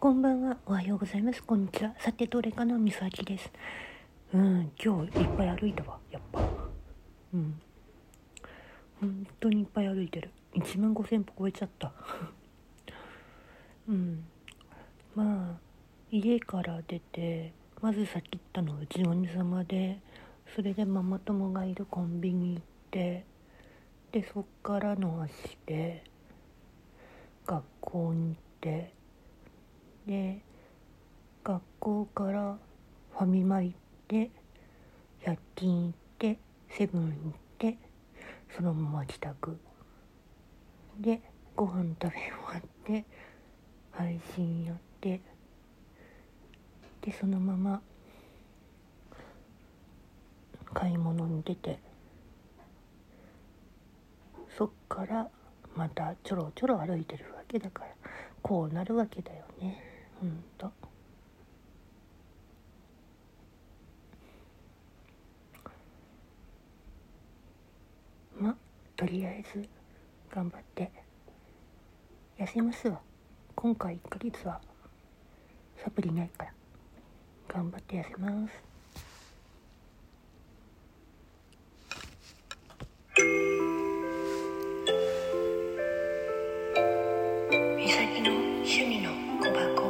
こんばんは。おはようございます。こんにちは。さて、どれかなみさきです。うん、今日いっぱい歩いたわ。やっぱ。うん。本当にいっぱい歩いてる。1万5000歩超えちゃった。うん。まあ、家から出て、まず先行ったのはうちの兄様で、それでママ友がいるコンビニ行って、で、そっからの足で、学校に行って、で学校からファミマ行って100均行ってセブン行ってそのまま帰宅。でご飯食べ終わって配信やって。でそのまま買い物に出て。そっからまたちょろちょろ歩いてるわけだからこうなるわけだよね。ほんとまとりあえず頑張って。痩せますわ。今回1ヶ月は。サプリないから。頑張って痩せます。美咲の趣味の小箱。